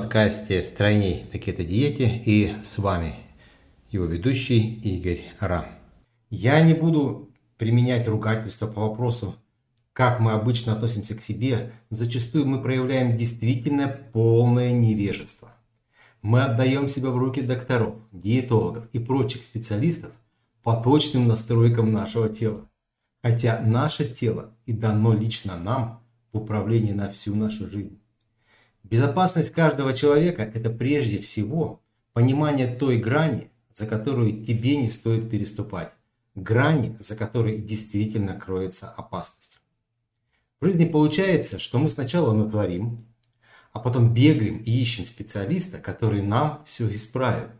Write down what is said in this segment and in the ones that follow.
подкасте «Стройней на кето-диете» и с вами его ведущий Игорь Ра. Я не буду применять ругательство по вопросу, как мы обычно относимся к себе, зачастую мы проявляем действительно полное невежество. Мы отдаем себя в руки докторов, диетологов и прочих специалистов по точным настройкам нашего тела. Хотя наше тело и дано лично нам в управлении на всю нашу жизнь. Безопасность каждого человека – это прежде всего понимание той грани, за которую тебе не стоит переступать. Грани, за которой действительно кроется опасность. В жизни получается, что мы сначала натворим, а потом бегаем и ищем специалиста, который нам все исправит.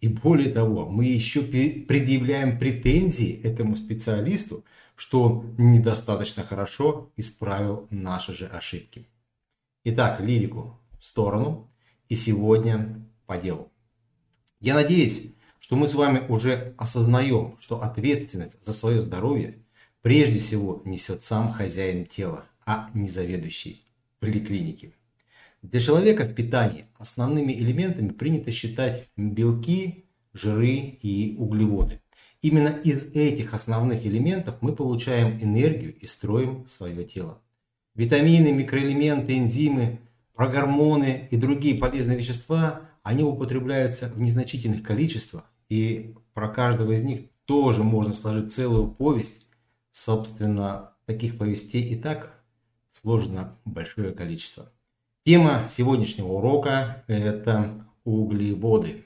И более того, мы еще предъявляем претензии этому специалисту, что он недостаточно хорошо исправил наши же ошибки. Итак, лирику в сторону и сегодня по делу. Я надеюсь, что мы с вами уже осознаем, что ответственность за свое здоровье прежде всего несет сам хозяин тела, а не заведующий поликлиники. Для человека в питании основными элементами принято считать белки, жиры и углеводы. Именно из этих основных элементов мы получаем энергию и строим свое тело. Витамины, микроэлементы, энзимы, прогормоны и другие полезные вещества, они употребляются в незначительных количествах, и про каждого из них тоже можно сложить целую повесть. Собственно, таких повестей и так сложено большое количество. Тема сегодняшнего урока – это углеводы.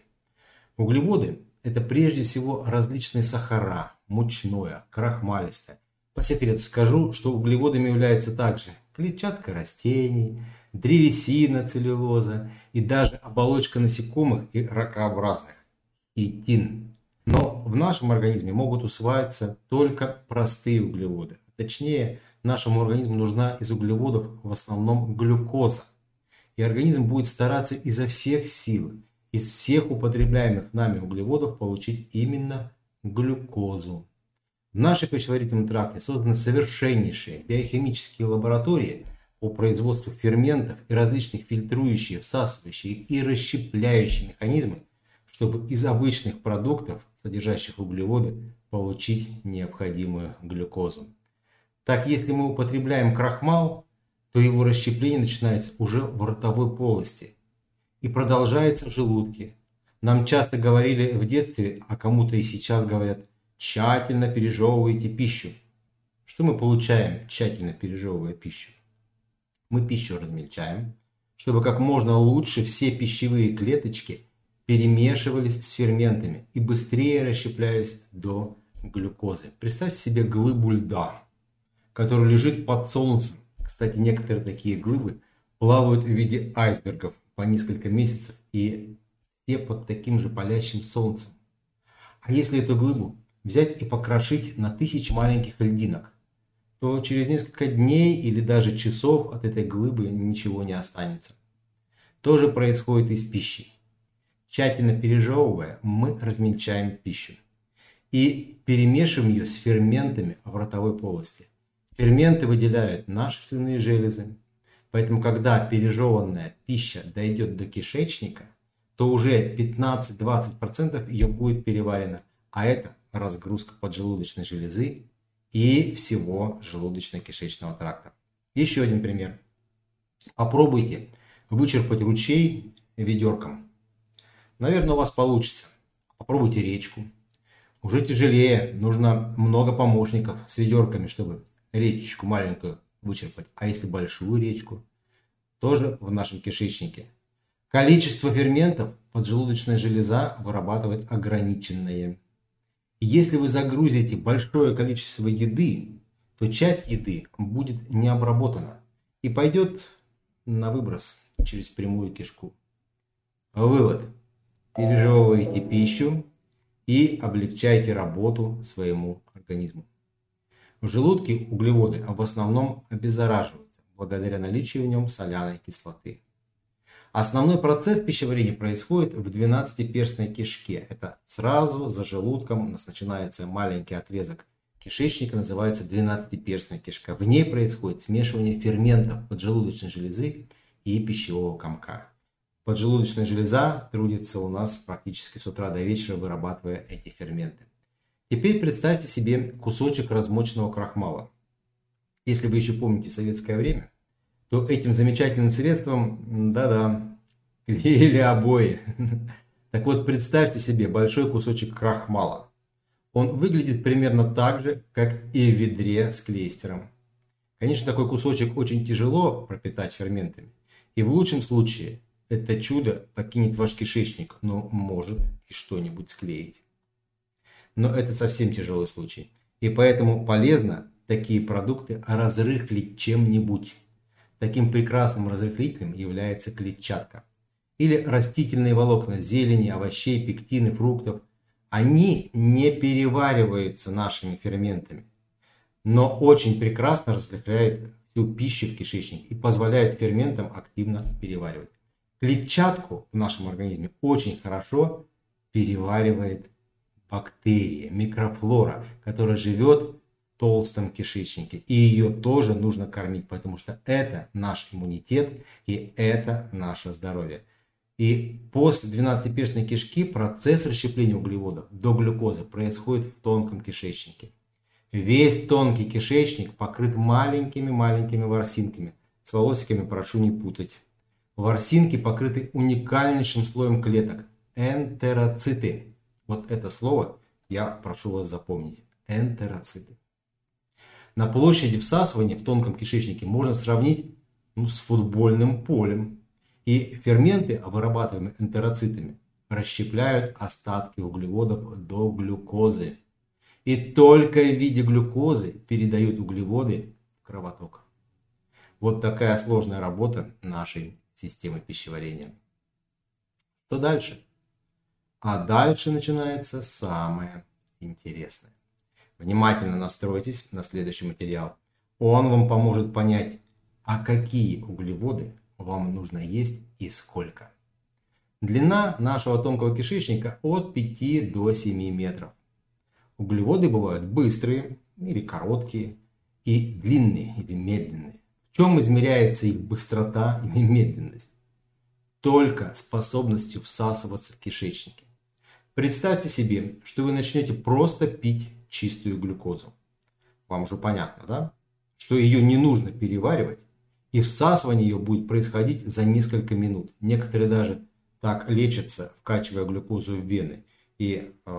Углеводы – это прежде всего различные сахара, мучное, крахмалистое. По секрету скажу, что углеводами являются также клетчатка растений, древесина целлюлоза и даже оболочка насекомых и ракообразных – хитин. Но в нашем организме могут усваиваться только простые углеводы. Точнее, нашему организму нужна из углеводов в основном глюкоза. И организм будет стараться изо всех сил, из всех употребляемых нами углеводов получить именно глюкозу. В нашей пищеварительном тракте созданы совершеннейшие биохимические лаборатории по производству ферментов и различных фильтрующих, всасывающих и расщепляющих механизмы, чтобы из обычных продуктов, содержащих углеводы, получить необходимую глюкозу. Так, если мы употребляем крахмал, то его расщепление начинается уже в ротовой полости и продолжается в желудке. Нам часто говорили в детстве, а кому-то и сейчас говорят – тщательно пережевывайте пищу. Что мы получаем, тщательно пережевывая пищу? Мы пищу размельчаем, чтобы как можно лучше все пищевые клеточки перемешивались с ферментами и быстрее расщеплялись до глюкозы. Представьте себе глыбу льда, который лежит под солнцем. Кстати, некоторые такие глыбы плавают в виде айсбергов по несколько месяцев и все под таким же палящим солнцем. А если эту глыбу взять и покрошить на тысячи маленьких льдинок, то через несколько дней или даже часов от этой глыбы ничего не останется. То же происходит и с пищей. Тщательно пережевывая, мы размельчаем пищу и перемешиваем ее с ферментами в ротовой полости. Ферменты выделяют наши слюнные железы, поэтому когда пережеванная пища дойдет до кишечника, то уже 15-20% ее будет переварено, а это разгрузка поджелудочной железы и всего желудочно-кишечного тракта. Еще один пример. Попробуйте вычерпать ручей ведерком. Наверное, у вас получится. Попробуйте речку. Уже тяжелее, нужно много помощников с ведерками, чтобы речечку маленькую вычерпать. А если большую речку, тоже в нашем кишечнике. Количество ферментов поджелудочная железа вырабатывает ограниченное. Если вы загрузите большое количество еды, то часть еды будет не обработана и пойдет на выброс через прямую кишку. Вывод. Пережевывайте пищу и облегчайте работу своему организму. В желудке углеводы в основном обеззараживаются благодаря наличию в нем соляной кислоты. Основной процесс пищеварения происходит в 12-перстной кишке. Это сразу за желудком начинается маленький отрезок кишечника, называется 12-перстная кишка. В ней происходит смешивание ферментов поджелудочной железы и пищевого комка. Поджелудочная железа трудится у нас практически с утра до вечера, вырабатывая эти ферменты. Теперь представьте себе кусочек размоченного крахмала. Если вы еще помните советское время, то этим замечательным средством, да-да, клеили обои. Так вот, представьте себе большой кусочек крахмала. Он выглядит примерно так же, как и в ведре с клейстером. Конечно, такой кусочек очень тяжело пропитать ферментами. И в лучшем случае это чудо покинет ваш кишечник, но может и что-нибудь склеить. Но это совсем тяжелый случай. И поэтому полезно такие продукты разрыхлить чем-нибудь. Таким прекрасным разрыхлителем является клетчатка. Или растительные волокна зелени, овощей, пектины, фруктов. Они не перевариваются нашими ферментами, но очень прекрасно разрыхляют всю пищу в кишечнике и позволяют ферментам активно переваривать. Клетчатку в нашем организме очень хорошо переваривает бактерия, микрофлора, которая живет толстом кишечнике. И ее тоже нужно кормить, потому что это наш иммунитет и это наше здоровье. И после 12-перстной кишки процесс расщепления углеводов до глюкозы происходит в тонком кишечнике. Весь тонкий кишечник покрыт маленькими-маленькими ворсинками. С волосиками прошу не путать. Ворсинки покрыты уникальнейшим слоем клеток – энтероциты. Вот это слово я прошу вас запомнить. Энтероциты. На площади всасывания в тонком кишечнике можно сравнить ну, с футбольным полем. И ферменты, вырабатываемые энтероцитами, расщепляют остатки углеводов до глюкозы. И только в виде глюкозы передают углеводы в кровоток. Вот такая сложная работа нашей системы пищеварения. Что дальше? А дальше начинается самое интересное. Внимательно настройтесь на следующий материал. Он вам поможет понять, а какие углеводы вам нужно есть и сколько. Длина нашего тонкого кишечника от 5 до 7 метров. Углеводы бывают быстрые или короткие, и длинные или медленные. В чем измеряется их быстрота или медленность? Только способностью всасываться в кишечнике. Представьте себе, что вы начнете просто пить чистую глюкозу. Вам уже понятно, да? Что ее не нужно переваривать, и всасывание ее будет происходить за несколько минут. Некоторые даже так лечатся, вкачивая глюкозу в вены. И э,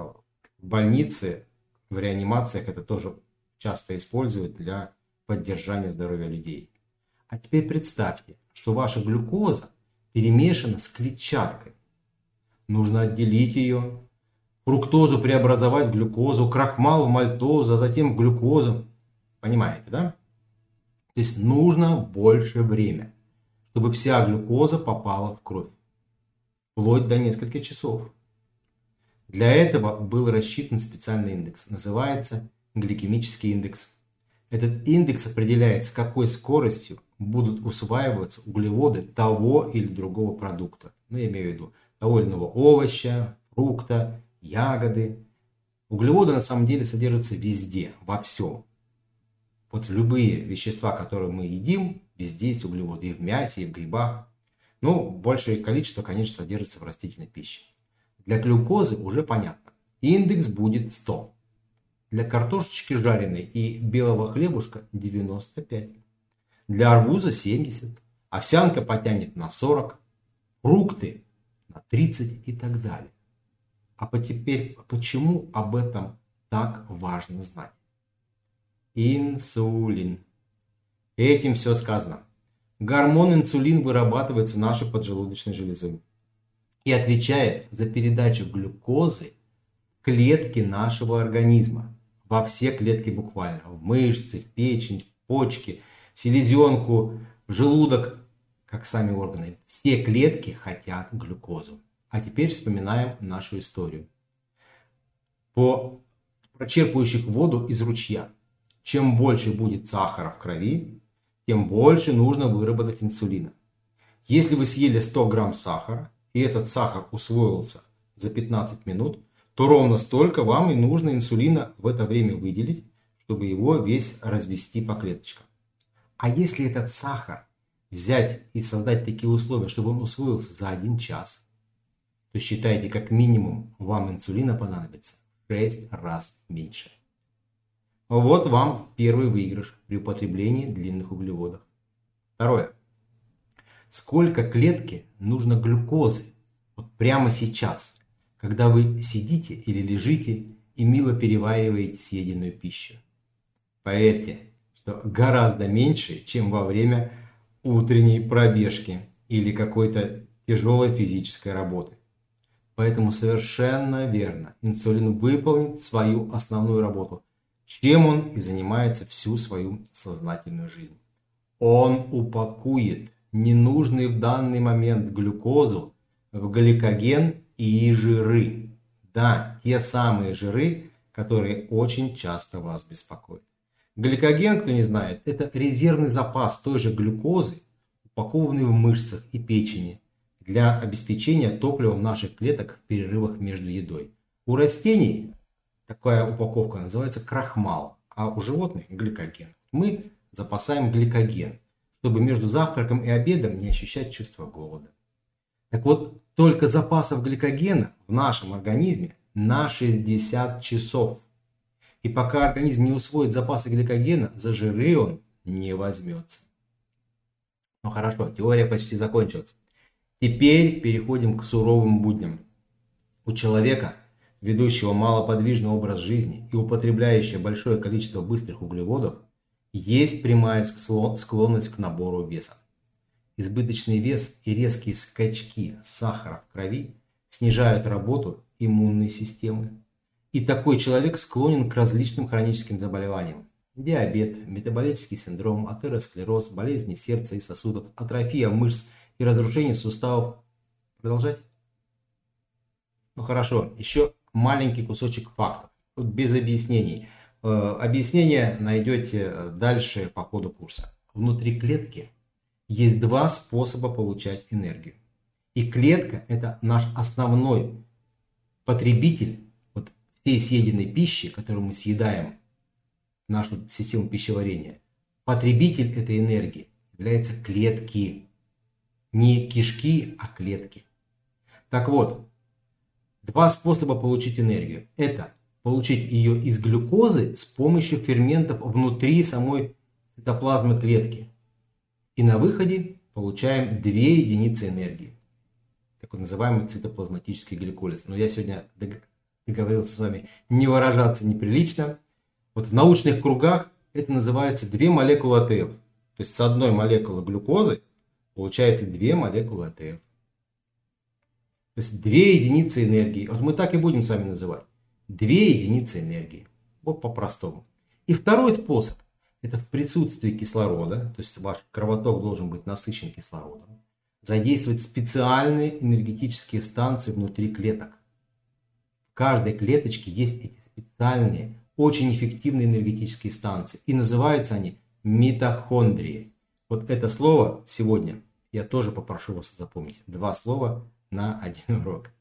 в больнице, в реанимациях это тоже часто используют для поддержания здоровья людей. А теперь представьте, что ваша глюкоза перемешана с клетчаткой. Нужно отделить ее, фруктозу преобразовать в глюкозу, крахмал в мальтозу, а затем в глюкозу. Понимаете, да? То есть нужно больше время, чтобы вся глюкоза попала в кровь. Вплоть до нескольких часов. Для этого был рассчитан специальный индекс. Называется гликемический индекс. Этот индекс определяет, с какой скоростью будут усваиваться углеводы того или другого продукта. Ну, я имею в виду того или иного овоща, фрукта ягоды. Углеводы на самом деле содержатся везде, во всем. Вот любые вещества, которые мы едим, везде есть углеводы. И в мясе, и в грибах. Но большее количество, конечно, содержится в растительной пище. Для глюкозы уже понятно. Индекс будет 100. Для картошечки жареной и белого хлебушка 95. Для арбуза 70. Овсянка потянет на 40. Фрукты на 30 и так далее. А теперь почему об этом так важно знать? Инсулин. Этим все сказано. Гормон инсулин вырабатывается нашей поджелудочной железой и отвечает за передачу глюкозы в клетки нашего организма. Во все клетки буквально. В мышцы, в печень, в почки, селезенку, в желудок, как сами органы. Все клетки хотят глюкозу. А теперь вспоминаем нашу историю. По прочерпывающих воду из ручья. Чем больше будет сахара в крови, тем больше нужно выработать инсулина. Если вы съели 100 грамм сахара, и этот сахар усвоился за 15 минут, то ровно столько вам и нужно инсулина в это время выделить, чтобы его весь развести по клеточкам. А если этот сахар взять и создать такие условия, чтобы он усвоился за один час, то считайте, как минимум вам инсулина понадобится в 6 раз меньше. Вот вам первый выигрыш при употреблении длинных углеводов. Второе. Сколько клетки нужно глюкозы вот прямо сейчас, когда вы сидите или лежите и мило перевариваете съеденную пищу? Поверьте, что гораздо меньше, чем во время утренней пробежки или какой-то тяжелой физической работы. Поэтому совершенно верно, инсулин выполнит свою основную работу, чем он и занимается всю свою сознательную жизнь. Он упакует ненужный в данный момент глюкозу в гликоген и жиры. Да, те самые жиры, которые очень часто вас беспокоят. Гликоген, кто не знает, это резервный запас той же глюкозы, упакованный в мышцах и печени для обеспечения топливом наших клеток в перерывах между едой. У растений такая упаковка называется крахмал, а у животных гликоген. Мы запасаем гликоген, чтобы между завтраком и обедом не ощущать чувство голода. Так вот, только запасов гликогена в нашем организме на 60 часов. И пока организм не усвоит запасы гликогена, за жиры он не возьмется. Ну хорошо, теория почти закончилась. Теперь переходим к суровым будням. У человека, ведущего малоподвижный образ жизни и употребляющего большое количество быстрых углеводов, есть прямая склонность к набору веса. Избыточный вес и резкие скачки сахара в крови снижают работу иммунной системы, и такой человек склонен к различным хроническим заболеваниям. Диабет, метаболический синдром, атеросклероз, болезни сердца и сосудов, атрофия мышц и разрушение суставов. Продолжать? Ну хорошо, еще маленький кусочек фактов, тут без объяснений. Э, объяснение найдете дальше по ходу курса. Внутри клетки есть два способа получать энергию. И клетка – это наш основной потребитель всей съеденной пищи, которую мы съедаем нашу систему пищеварения, потребитель этой энергии является клетки. Не кишки, а клетки. Так вот, два способа получить энергию. Это получить ее из глюкозы с помощью ферментов внутри самой цитоплазмы клетки. И на выходе получаем 2 единицы энергии. Такой называемый цитоплазматический гликолиз. Но я сегодня договорился с вами не выражаться неприлично. Вот в научных кругах это называется две молекулы АТФ. То есть с одной молекулы глюкозы получается две молекулы АТФ. То есть две единицы энергии. Вот мы так и будем с вами называть. Две единицы энергии. Вот по-простому. И второй способ. Это в присутствии кислорода. То есть ваш кровоток должен быть насыщен кислородом. Задействовать специальные энергетические станции внутри клеток каждой клеточке есть эти специальные, очень эффективные энергетические станции. И называются они митохондрии. Вот это слово сегодня я тоже попрошу вас запомнить. Два слова на один урок.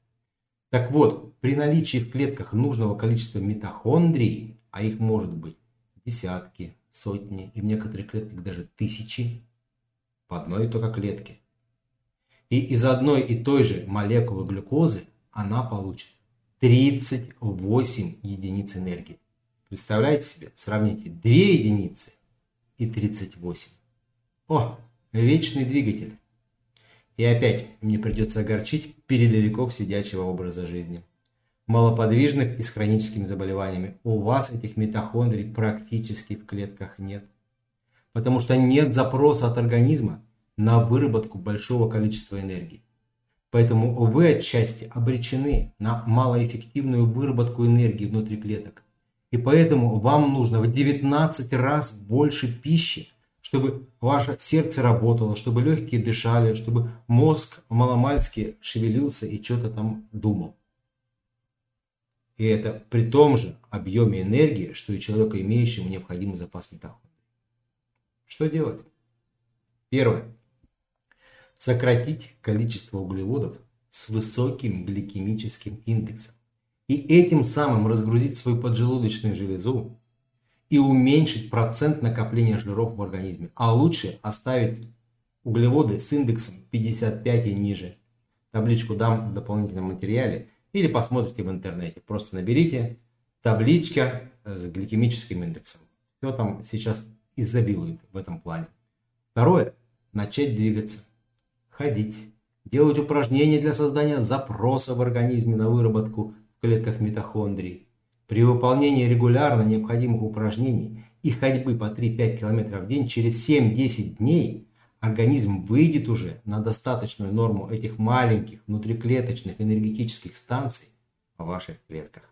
Так вот, при наличии в клетках нужного количества митохондрий, а их может быть десятки, сотни и в некоторых клетках даже тысячи, по одной только клетке. И из одной и той же молекулы глюкозы она получит 38 единиц энергии. Представляете себе? Сравните 2 единицы и 38. О, вечный двигатель. И опять мне придется огорчить передовиков сидячего образа жизни. Малоподвижных и с хроническими заболеваниями. У вас этих митохондрий практически в клетках нет. Потому что нет запроса от организма на выработку большого количества энергии. Поэтому вы отчасти обречены на малоэффективную выработку энергии внутри клеток. И поэтому вам нужно в 19 раз больше пищи, чтобы ваше сердце работало, чтобы легкие дышали, чтобы мозг маломальски шевелился и что-то там думал. И это при том же объеме энергии, что и человека, имеющему необходимый запас митохондрий. Что делать? Первое сократить количество углеводов с высоким гликемическим индексом и этим самым разгрузить свою поджелудочную железу и уменьшить процент накопления жиров в организме, а лучше оставить углеводы с индексом 55 и ниже. Табличку дам в дополнительном материале или посмотрите в интернете. Просто наберите табличка с гликемическим индексом. Все там сейчас изобилует в этом плане. Второе. Начать двигаться. Ходить. Делать упражнения для создания запроса в организме на выработку в клетках митохондрий. При выполнении регулярно необходимых упражнений и ходьбы по 3-5 км в день через 7-10 дней организм выйдет уже на достаточную норму этих маленьких внутриклеточных энергетических станций в ваших клетках.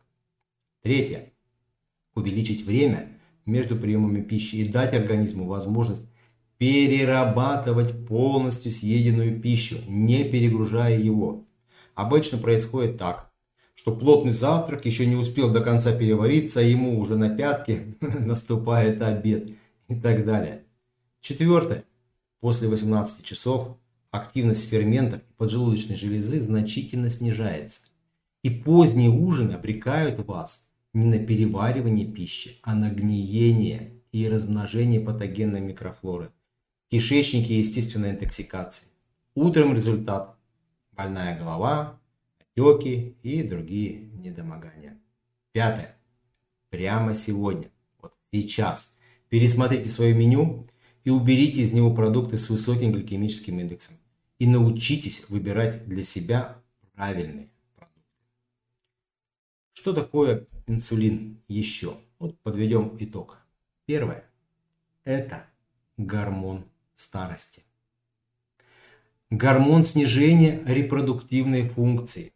Третье. Увеличить время между приемами пищи и дать организму возможность перерабатывать полностью съеденную пищу, не перегружая его. Обычно происходит так, что плотный завтрак еще не успел до конца перевариться, а ему уже на пятки наступает обед и так далее. Четвертое. После 18 часов активность ферментов и поджелудочной железы значительно снижается. И поздние ужины обрекают вас не на переваривание пищи, а на гниение и размножение патогенной микрофлоры, кишечники и естественной интоксикации. Утром результат – больная голова, отеки и другие недомогания. Пятое. Прямо сегодня, вот сейчас, пересмотрите свое меню и уберите из него продукты с высоким гликемическим индексом. И научитесь выбирать для себя правильные продукты. Что такое инсулин еще? Вот подведем итог. Первое. Это гормон старости. Гормон снижения репродуктивной функции.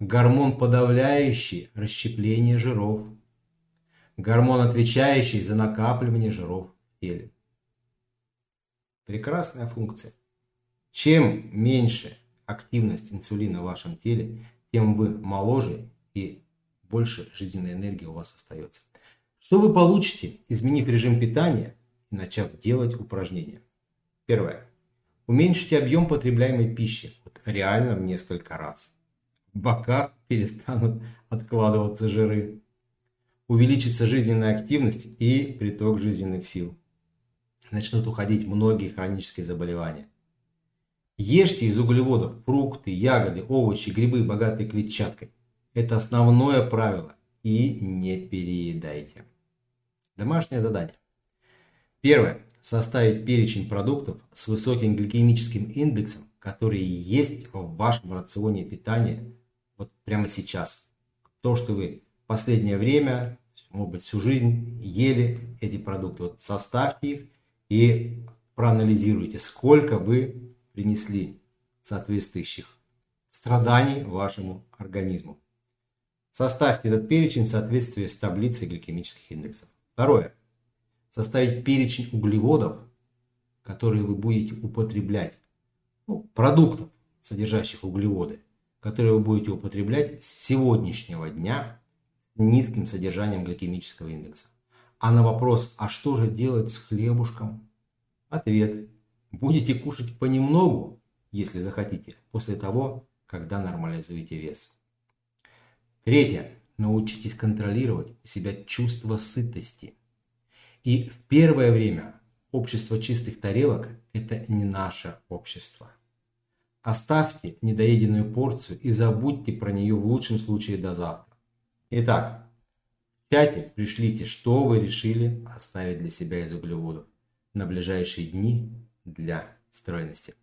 Гормон, подавляющий расщепление жиров. Гормон, отвечающий за накапливание жиров в теле. Прекрасная функция. Чем меньше активность инсулина в вашем теле, тем вы моложе и больше жизненной энергии у вас остается. Что вы получите, изменив режим питания и начав делать упражнения? Первое. Уменьшите объем потребляемой пищи вот реально в несколько раз. Боках перестанут откладываться жиры. Увеличится жизненная активность и приток жизненных сил начнут уходить многие хронические заболевания. Ешьте из углеводов фрукты, ягоды, овощи, грибы, богатые клетчаткой. Это основное правило. И не переедайте. Домашнее задание. Первое. Составить перечень продуктов с высоким гликемическим индексом, которые есть в вашем рационе питания вот прямо сейчас. То, что вы последнее время, может быть, всю жизнь ели эти продукты. Вот составьте их и проанализируйте, сколько вы принесли соответствующих страданий вашему организму. Составьте этот перечень в соответствии с таблицей гликемических индексов. Второе. Составить перечень углеводов, которые вы будете употреблять. Ну, продуктов, содержащих углеводы, которые вы будете употреблять с сегодняшнего дня с низким содержанием гликемического индекса. А на вопрос, а что же делать с хлебушком? Ответ. Будете кушать понемногу, если захотите, после того, когда нормализуете вес. Третье. Научитесь контролировать у себя чувство сытости. И в первое время общество чистых тарелок – это не наше общество. Оставьте недоеденную порцию и забудьте про нее в лучшем случае до завтра. Итак, в чате пришлите, что вы решили оставить для себя из углеводов на ближайшие дни для стройности.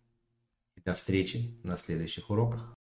До встречи на следующих уроках.